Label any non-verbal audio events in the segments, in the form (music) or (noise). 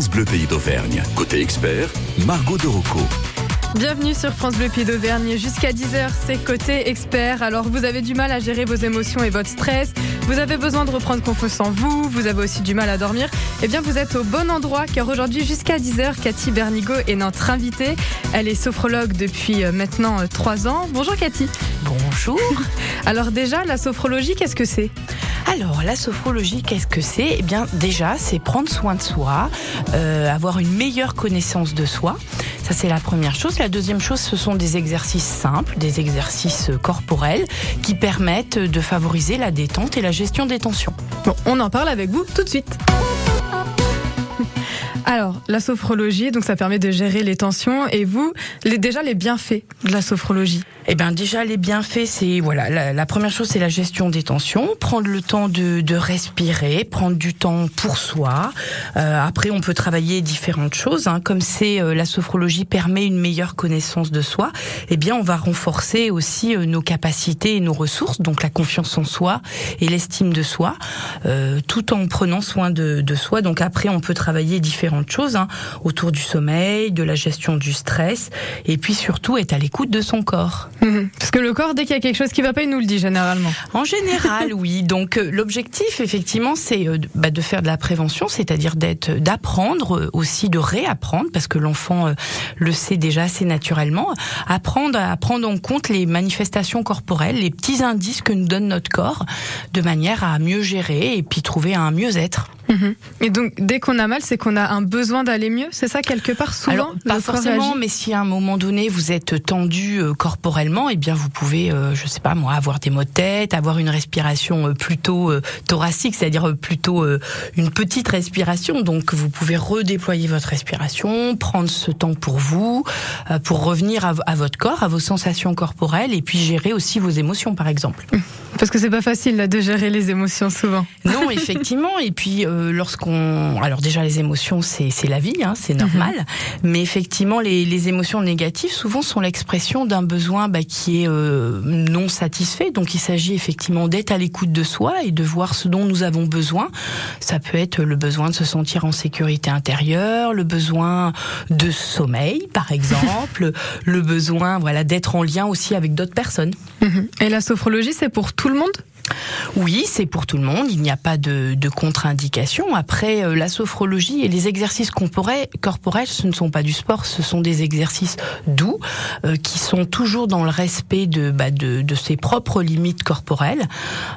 France Bleu Pays d'Auvergne. Côté expert, Margot de Rocco. Bienvenue sur France Bleu Pays d'Auvergne. Jusqu'à 10h, c'est côté expert. Alors, vous avez du mal à gérer vos émotions et votre stress. Vous avez besoin de reprendre confiance en vous. Vous avez aussi du mal à dormir. Eh bien, vous êtes au bon endroit car aujourd'hui, jusqu'à 10h, Cathy Bernigo est notre invitée. Elle est sophrologue depuis euh, maintenant 3 ans. Bonjour Cathy. Bonjour. (laughs) Alors déjà, la sophrologie, qu'est-ce que c'est? Alors, la sophrologie, qu'est-ce que c'est? Eh bien, déjà, c'est prendre soin de soi, euh, avoir une meilleure connaissance de soi. Ça, c'est la première chose. La deuxième chose, ce sont des exercices simples, des exercices corporels qui permettent de favoriser la détente et la gestion des tensions. Bon, on en parle avec vous tout de suite. (laughs) Alors, la sophrologie, donc ça permet de gérer les tensions. Et vous, les, déjà les bienfaits de la sophrologie? Eh bien, déjà les bienfaits, c'est voilà, la, première chose, c'est la gestion des tensions, prendre le temps de, de respirer, prendre du temps pour soi. Euh, après, on peut travailler différentes choses, hein, comme c'est euh, la sophrologie permet une meilleure connaissance de soi. Eh bien, on va renforcer aussi euh, nos capacités et nos ressources, donc la confiance en soi et l'estime de soi, euh, tout en prenant soin de, de soi. Donc après, on peut travailler différentes choses hein, autour du sommeil, de la gestion du stress, et puis surtout être à l'écoute de son corps. (laughs) Parce que le corps, dès qu'il y a quelque chose qui va pas, il nous le dit généralement. En général, oui. Donc euh, l'objectif, effectivement, c'est euh, bah, de faire de la prévention, c'est-à-dire d'être, d'apprendre euh, aussi, de réapprendre, parce que l'enfant le sait déjà assez naturellement, apprendre à prendre en compte les manifestations corporelles, les petits indices que nous donne notre corps, de manière à mieux gérer et puis trouver un mieux-être. Mhm. Et donc, dès qu'on a mal, c'est qu'on a un besoin d'aller mieux, c'est ça quelque part souvent Alors, pas forcément, mais si à un moment donné vous êtes tendu euh, corporellement, eh bien vous pouvez, euh, je sais pas moi, avoir des maux de tête, avoir une respiration euh, plutôt thoracique, c'est-à-dire plutôt une petite respiration. Donc vous pouvez redéployer votre respiration, prendre ce temps pour vous, pour revenir à, à, votre corps, à vos sensations corporelles, et puis gérer aussi vos émotions, par exemple. Parce que c'est pas facile là, de gérer les émotions souvent. Non, (laughs) effectivement. Et puis euh, lorsqu'on, alors déjà les émotions, c'est la vie, hein, c'est normal. Mhm. Mais effectivement, les, les émotions négatives souvent sont l'expression d'un besoin bah, qui est euh, non satisfait. Donc il s'agit effectivement d'être à l'écoute de soi et de voir ce dont nous avons besoin. Ça peut être le besoin de se sentir en sécurité intérieure, le besoin de sommeil, par (laughs) exemple, le besoin voilà d'être en lien aussi avec d'autres personnes. Mhm. Et la sophrologie, c'est pour tout le monde oui, c'est pour tout le monde. Il n'y a pas de, de contre-indication. Après, euh, la sophrologie et les exercices corporels, ce ne sont pas du sport, ce sont des exercices doux euh, qui sont toujours dans le respect de, bah, de, de, ses propres limites corporelles.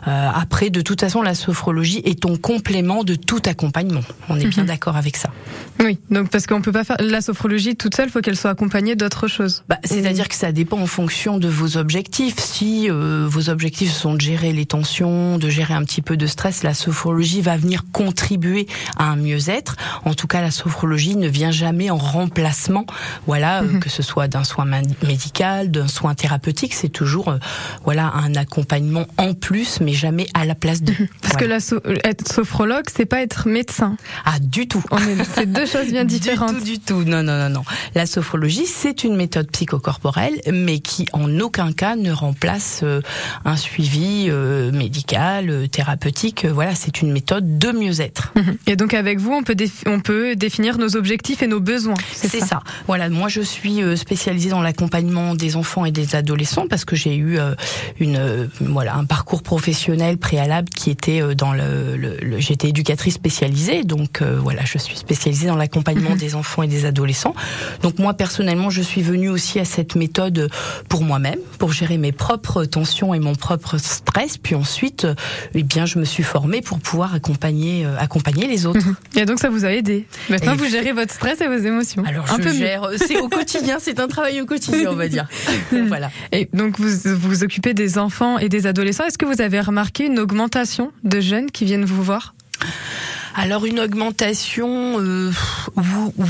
Euh, après, de toute façon, la sophrologie est en complément de tout accompagnement. On est bien mhm. d'accord avec ça. Oui, donc parce qu'on peut pas faire la sophrologie toute seule, il faut qu'elle soit accompagnée d'autres choses. Bah, C'est-à-dire que ça dépend en fonction de vos objectifs. Si vos objectifs sont de gérer les de gérer un petit peu de stress, la sophrologie va venir contribuer à un mieux-être. En tout cas, la sophrologie ne vient jamais en remplacement, voilà, euh, mhm. que ce soit d'un soin médical, d'un soin thérapeutique, c'est toujours, euh, voilà, un accompagnement en plus, mais jamais à la place de. Mhm. Parce que la être sophrologue, c'est pas être médecin. Ah, du tout. C'est deux choses bien (laughs) différentes. Du tout, du tout. Non, non, non, non. La sophrologie, c'est une méthode psychocorporelle, mais qui en aucun cas ne remplace euh, un suivi euh, médical, euh, thérapeutique. Euh, voilà, c'est une méthode de mieux-être. Mhm. Et donc avec vous, on peut, on peut définir nos objectifs et nos besoins. C'est ça? Voilà, moi je suis spécialisée dans l'accompagnement des enfants et des adolescents parce que j'ai eu une voilà un parcours professionnel préalable qui était dans le, le, j'étais éducatrice spécialisée, donc voilà, je suis spécialisée dans l'accompagnement mhm. des enfants et des adolescents. Donc moi personnellement, je suis venue aussi à cette méthode pour moi-même, pour gérer mes propres tensions et mon propre stress, puis ensuite, euh, eh bien, je me suis formée pour pouvoir accompagner, euh, accompagner les autres. Mhm. Et donc, ça vous a aidé. Maintenant, vous gérez votre stress et vos émotions. Alors, je gère. C'est au quotidien. C'est un travail au quotidien, on va dire. (laughs) voilà. Et donc, vous vous occupez des enfants et des adolescents. Est-ce que vous avez remarqué une augmentation de jeunes qui viennent vous voir? Alors une augmentation, euh,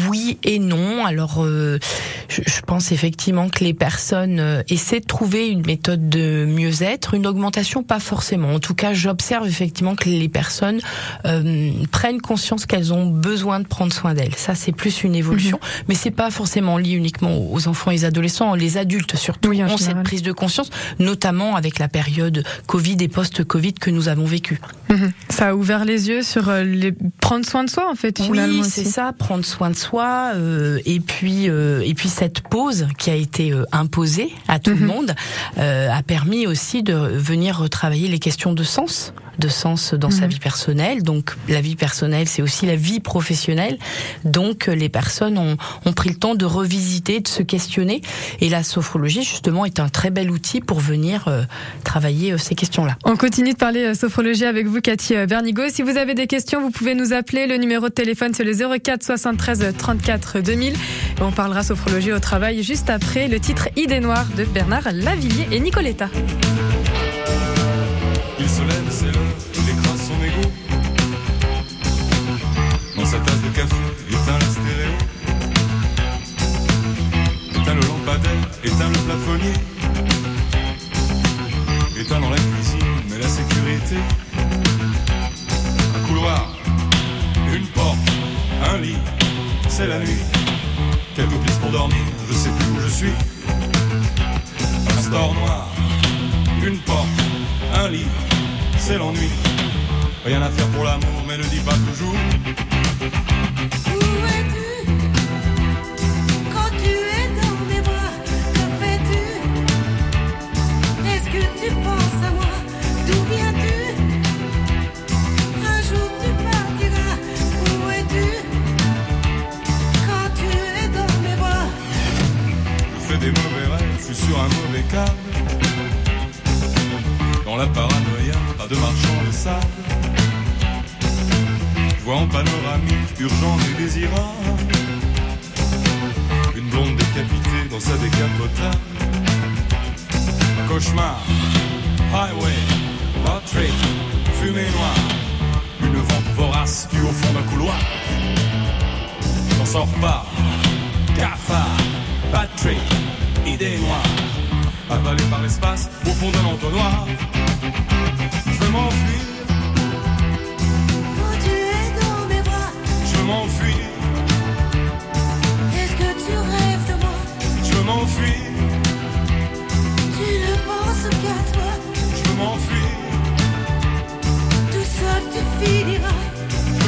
oui et non. Alors je, pense effectivement que les personnes euh, essaient de trouver une méthode de mieux-être, une augmentation pas forcément. En tout cas, j'observe effectivement que les personnes euh, prennent conscience qu'elles ont besoin de prendre soin d'elles. Ça, c'est plus une évolution, mhm. mais c'est pas forcément lié uniquement aux enfants et les adolescents, les adultes surtout ont cette prise de conscience, notamment avec la période Covid et post-Covid que nous avons vécu. Mhm. Ça a ouvert les yeux sur euh, les... prendre soin de soi en fait finalement. Oui, c'est ça, prendre soin de soi euh, et puis euh, et puis cette pause qui a été imposée à tout le mhm. monde a permis aussi de venir retravailler les questions de sens de sens dans sa mhm. vie personnelle. Donc la vie personnelle, c'est aussi la vie professionnelle. Donc les personnes ont, ont, pris le temps de revisiter, de se questionner. Et la sophrologie, justement, est un très bel outil pour venir euh, travailler euh, ces questions-là. On continue de parler euh, sophrologie avec vous, Cathy Bernigo. Si vous avez des questions, vous pouvez nous appeler. Le numéro de téléphone, c'est le 04 73 34 2000. on parlera sophrologie au travail juste après le titre Idée noire de Bernard Lavillier et Nicoletta. Il se lève, fond d'un couloir. J'en sors pas, cafard, Patrick, idée noire, avalé par l'espace au fond d'un entonnoir m'enfuir. Quand tu es dans mes bras, je veux m'enfuir.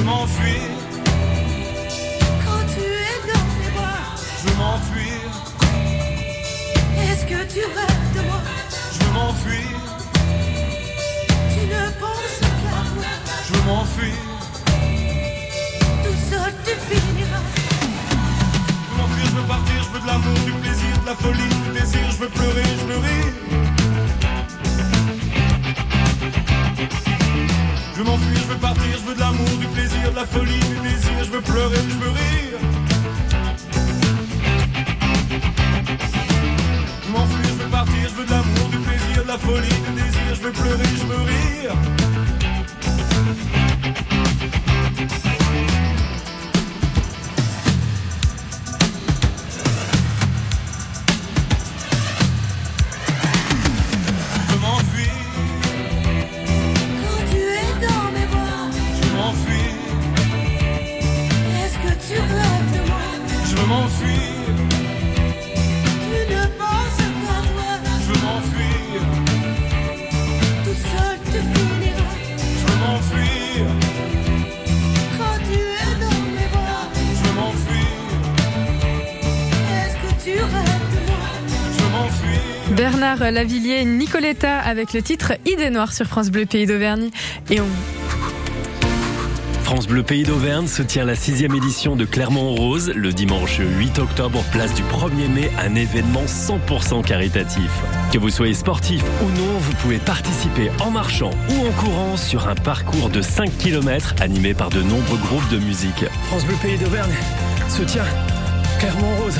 M'enfuir. Quand tu es dans mes bras, je veux m'enfuir. Est-ce que tu rêves de moi? Je veux m'enfuir. Je veux m'enfuir. Bernard Lavillier, Nicoletta avec le titre Idée Noire sur France Bleu Pays d'Auvergne. Et on... France Bleu Pays d'Auvergne se tient la sixième édition de Clermont-Rose le dimanche 8 octobre, place du 1er mai, un événement 100% caritatif. Que vous soyez sportif ou non, vous pouvez participer en marchant ou en courant sur un parcours de 5 km animé par de nombreux groupes de musique. France Bleu Pays d'Auvergne se tient Clermont-Rose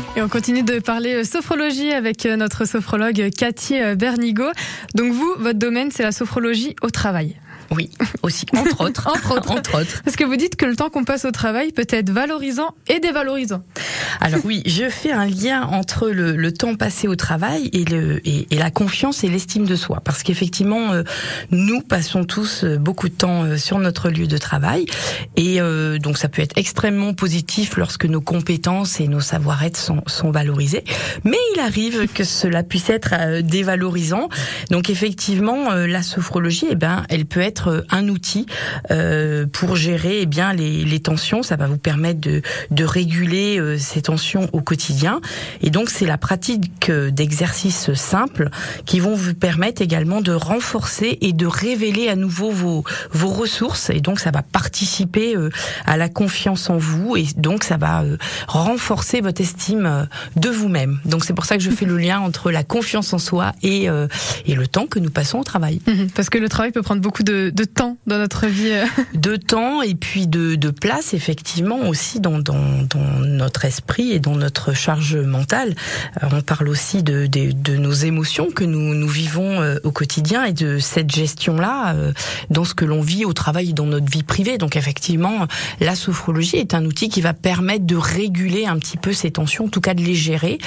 On continue de parler euh, sophrologie avec euh, notre sophrologue Cathy euh, Bernigo. Donc vous, votre domaine, c'est la sophrologie au travail. Oui, aussi, entre (laughs) autres. Entre autres. entre autres. Parce que vous dites que le temps qu'on passe au travail peut être valorisant et dévalorisant. Alors (laughs) oui, je fais un lien entre le, le temps passé au travail et, le, et, et la confiance et l'estime de soi. Parce qu'effectivement, euh, nous passons tous euh, beaucoup de temps euh, sur notre lieu de travail. Et euh, donc ça peut être extrêmement positif lorsque nos compétences et nos savoir-être sont, sont valorisés. Mais il arrive que cela puisse être euh, dévalorisant. Donc effectivement, euh, la sophrologie, eh ben, elle peut être euh, un outil euh, pour gérer eh bien les, tensions. Ça va vous permettre de, réguler euh, ces tensions au quotidien. Et donc c'est la pratique d'exercices simples qui vont vous permettre également de renforcer et de révéler à nouveau vos, ressources. Et donc ça va participer à la confiance en vous et donc ça va renforcer votre estime de vous-même. Donc c'est pour ça que je fais le lien entre la confiance en soi et, et le temps que nous passons au travail. Mhm. Parce que le travail peut prendre beaucoup de, de temps dans notre vie. euh. de temps et puis de, de place effectivement aussi dans, dans, dans notre esprit et dans notre charge mentale. Euh, on parle aussi de, de, de nos émotions que nous, nous vivons euh, au quotidien et de cette gestion-là dans ce que l'on vit au travail et dans notre vie privée. Donc effectivement, la sophrologie est un outil qui va permettre de réguler un petit peu ces tensions, en tout cas de les gérer,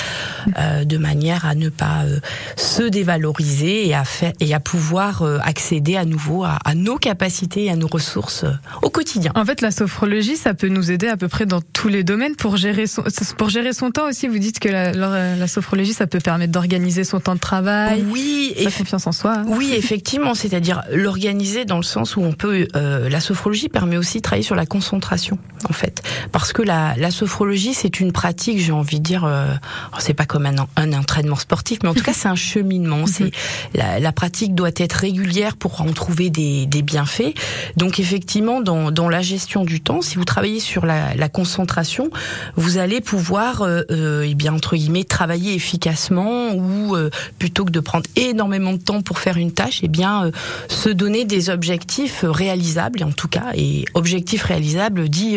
euh, de manière à ne pas euh, se dévaloriser et à, faire, et à pouvoir euh, accéder à nouveau à, à nos capacités et à nos ressources euh, au quotidien. En fait, la sophrologie, ça peut nous aider à peu près dans tous les domaines pour gérer son, pour gérer son temps aussi. Vous dites que la, la, la sophrologie, ça peut permettre d'organiser son temps de travail, Oui, sa confiance en soi. oui, effectivement, c'est-à-dire l'organiser dans le sens où on peut. euh, la sophrologie permet aussi de travailler sur la concentration, en fait, parce que la, la sophrologie, c'est une pratique, j'ai envie de dire, euh, oh, c'est pas comme un, un entraînement sportif, mais en tout cas, c'est un cheminement. (laughs) C'est la, la pratique doit être régulière pour en trouver des, des bienfaits. Donc, effectivement, dans, la gestion du temps, si vous travaillez sur la, concentration, vous allez pouvoir, euh, euh, eh bien entre guillemets, travailler efficacement ou euh, plutôt que de prendre énormément de temps pour faire une tâche, eh bien euh, se donner des objectifs réalisables, en tout cas, et objectif réalisable dit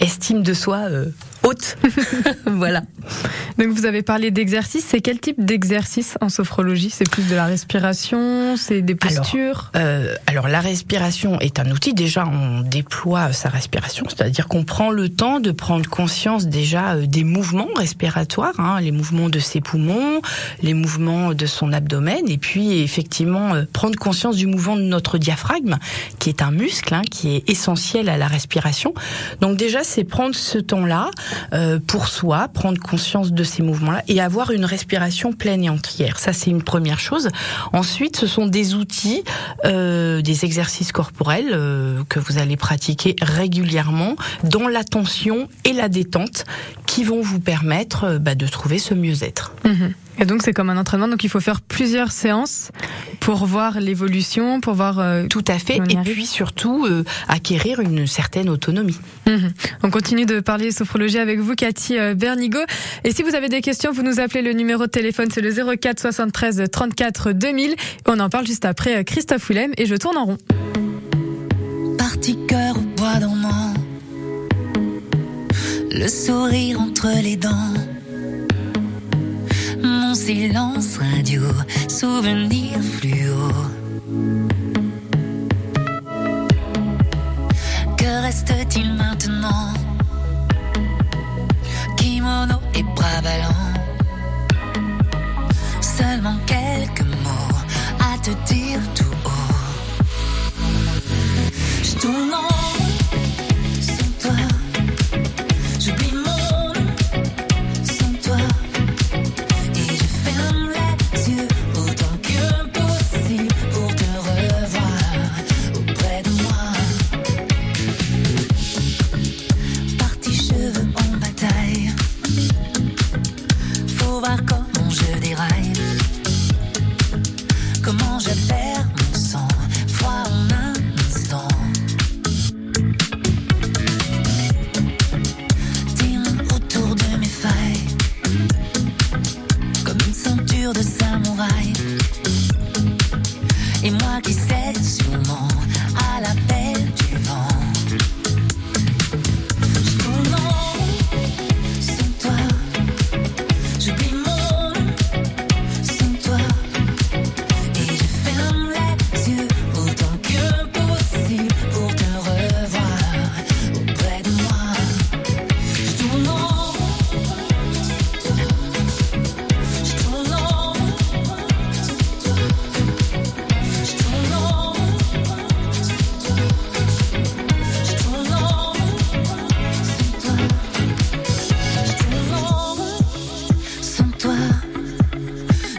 estime de soi haute. (laughs) voilà. Donc vous avez parlé d'exercice. C'est quel type d'exercice en sophrologie? C'est plus de la respiration, c'est des Alors, postures? Euh, alors la respiration est un outil. Déjà, on déploie sa respiration, c'est-à-dire qu'on prend le temps de prendre conscience déjà euh, des mouvements respiratoires, hein, les mouvements de ses poumons, les mouvements de son abdomen, et puis effectivement euh, prendre conscience du mouvement de notre diaphragme, qui est un muscle, hein, qui est essentiel à la respiration. Donc déjà, c'est prendre ce temps-là euh, pour soi, prendre conscience de ces mouvements-là et avoir une respiration pleine et entière. Ça, c'est une première chose. Ensuite, ce sont des outils, euh, des exercices corporels euh, que vous allez pratiquer régulièrement dans l'attention et la détente qui vont vous permettre euh, bah, de trouver ce mieux-être. Mhm. Et donc c'est comme un entraînement. Donc il faut faire plusieurs séances pour voir l'évolution, pour voir. euh, Tout à fait. Et puis surtout, euh, acquérir une certaine autonomie. Mhm. On continue de parler sophrologie avec vous, Cathy euh, Bernigo. Et si vous avez des questions, vous nous appelez le numéro de téléphone, c'est le 04 73 34 2000. On en parle juste après Christophe Willem et je tourne en rond. Parti cœur au bois dormant, le sourire entre les dents, silence radio, souvenir fluo. Que reste-t-il maintenant? Kimono et bras ballants, seulement quelques mots à te dire tout haut. Je tourne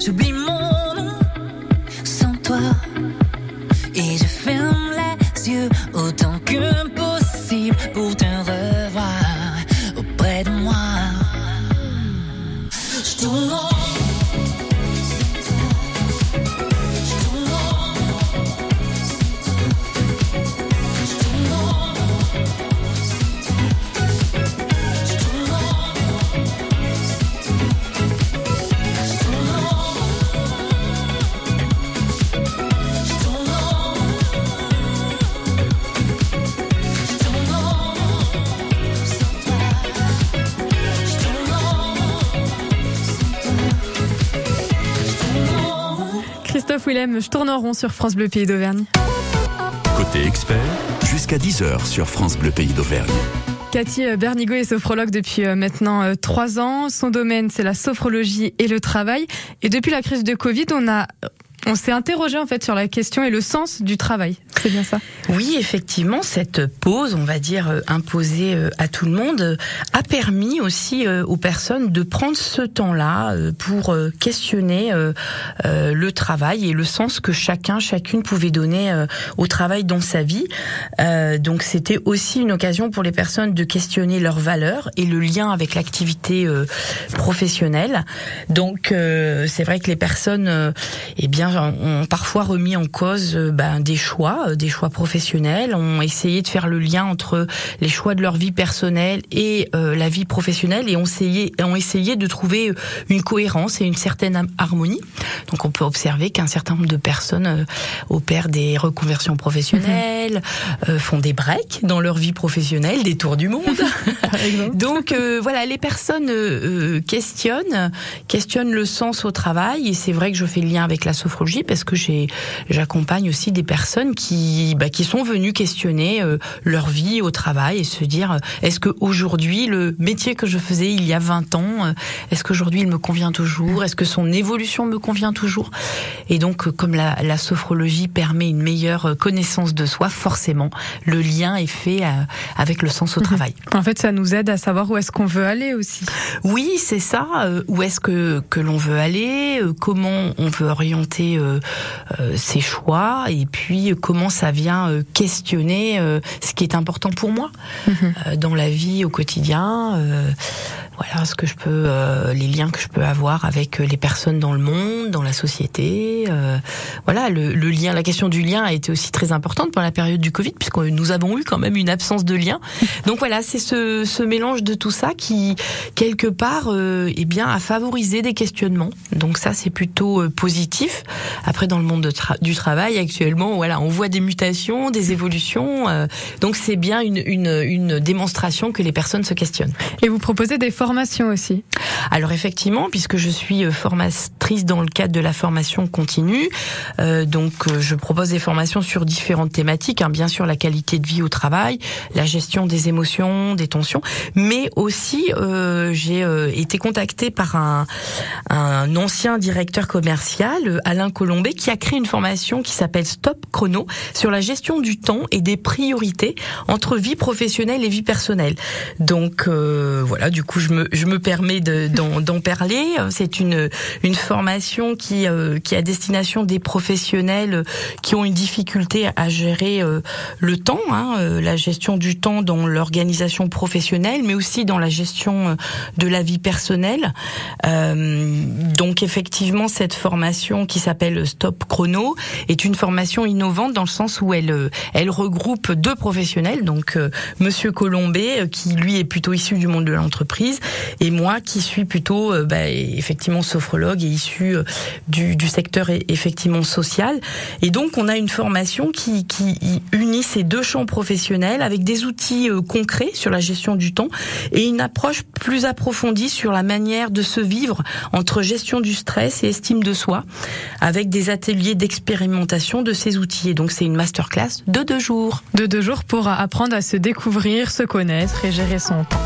J'oublie mon Christophe Willem, je tourne en rond sur France Bleu Pays d'Auvergne. Côté expert, jusqu'à 10h sur France Bleu Pays d'Auvergne. Cathy euh, Bernigo est sophrologue depuis euh, maintenant euh, trois ans. Son domaine, c'est la sophrologie et le travail. Et depuis la crise de Covid, on a, on s'est interrogé en fait sur la question et le sens du travail. C'est bien ça? Oui, effectivement, cette pause, on va dire euh, imposée euh, à tout le monde, euh, a permis aussi aux personnes de prendre ce temps-là pour questionner le travail et le sens que chacun, chacune pouvait donner au travail dans sa vie. Donc, c'était aussi une occasion pour les personnes de questionner leurs valeurs et le lien avec l'activité professionnelle. Donc, c'est vrai que les personnes, eh bien, ont parfois remis en cause euh, ben, des choix, euh, des choix professionnels, ont essayé de faire le lien entre les choix de leur vie personnelle et euh, la vie professionnelle et ont essayé, ont essayé de trouver euh, une cohérence et une certaine harmonie. Donc, on peut observer qu'un certain nombre de personnes euh, opèrent des reconversions professionnelles, euh, font des breaks dans leur vie professionnelle, des tours du monde. (laughs) Donc euh, voilà, les personnes euh, euh, questionnent, questionnent le sens au travail et c'est vrai que je fais le lien avec la sophrologie parce que j'accompagne aussi des personnes qui bah, qui sont venues questionner euh, leur vie au travail et se dire euh, est-ce que aujourd'hui le métier que je faisais il y a 20 ans euh, est-ce qu'aujourd'hui il me convient toujours? Est-ce que son évolution me convient toujours? Et donc comme la, la sophrologie permet une meilleure connaissance de soi forcément le lien est fait avec le sens au travail. En fait, ça nous aide à savoir où est-ce qu'on veut aller aussi. Oui, c'est ça. Où est-ce que que l'on veut aller Comment on veut orienter euh, euh, ses choix Et puis euh, comment ça vient questionner ce qui est important pour moi euh, dans la vie au quotidien. Voilà ce que je peux, euh, les liens que je peux avoir avec euh, les personnes dans le monde, dans la société. euh, voilà, le, le lien, la question du lien a été aussi très importante pendant la période du Covid, puisque nous avons eu quand même une absence de lien. (laughs) Donc voilà, c'est ce, ce mélange de tout ça qui, quelque part, euh, eh bien, a favorisé des questionnements. Donc ça, c'est plutôt positif. Après, dans le monde de tra- du travail actuellement, voilà, on voit des mutations, des évolutions. donc c'est bien une, une, une démonstration que les personnes se questionnent. Et vous proposez des formations aussi. Alors effectivement, puisque je suis euh, formatrice dans le cadre de la formation continue, euh, donc euh, je propose des formations sur différentes thématiques, hein, bien sûr la qualité de vie au travail, la gestion des émotions, des tensions, mais aussi euh, j'ai euh, été contactée par un, un ancien directeur commercial, euh, Alain Colombet, qui a créé une formation qui s'appelle Stop Chrono sur la gestion du temps et des priorités entre vie professionnelle et vie personnelle. Donc voilà, du coup je me je me permets de- d'en d'en parler. C'est une une formation qui euh, qui est à destination des professionnels qui ont une difficulté à gérer euh, le temps, hein, euh, la gestion du temps dans l'organisation professionnelle, mais aussi dans la gestion euh, de la vie personnelle. Euh, donc effectivement, cette formation qui s'appelle Stop Chrono est une formation innovante dans le sens où elle, euh, elle regroupe deux professionnels, donc Monsieur Colombet, qui lui est plutôt issu du monde de l'entreprise, et moi qui suis plutôt euh, bah, effectivement sophrologue et issu euh, du, du secteur effectivement social. Et donc on a une formation qui, qui unit ces deux champs professionnels avec des outils euh, concrets sur la gestion du temps et une approche plus approfondie sur la manière de se vivre entre gestion du stress et estime de soi, avec des ateliers d'expérimentation de ces outils. Et donc c'est une masterclass de deux jours. De deux jours pour apprendre à se découvrir, se connaître et gérer son temps.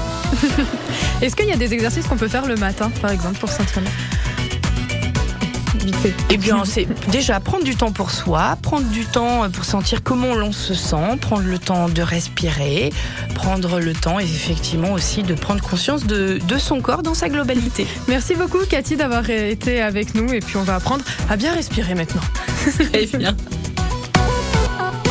(laughs) Est-ce qu'il y a des exercices qu'on peut faire le matin, par exemple, pour s'entraîner. Eh bien, c'est déjà prendre du temps pour soi, prendre du temps pour sentir comment l'on se sent, prendre le temps de respirer, prendre le temps effectivement aussi de prendre conscience de, de son corps dans sa globalité. (laughs) Merci beaucoup, Cathy, d'avoir été avec nous. Et puis, on va apprendre à bien respirer maintenant. Très bien. (laughs)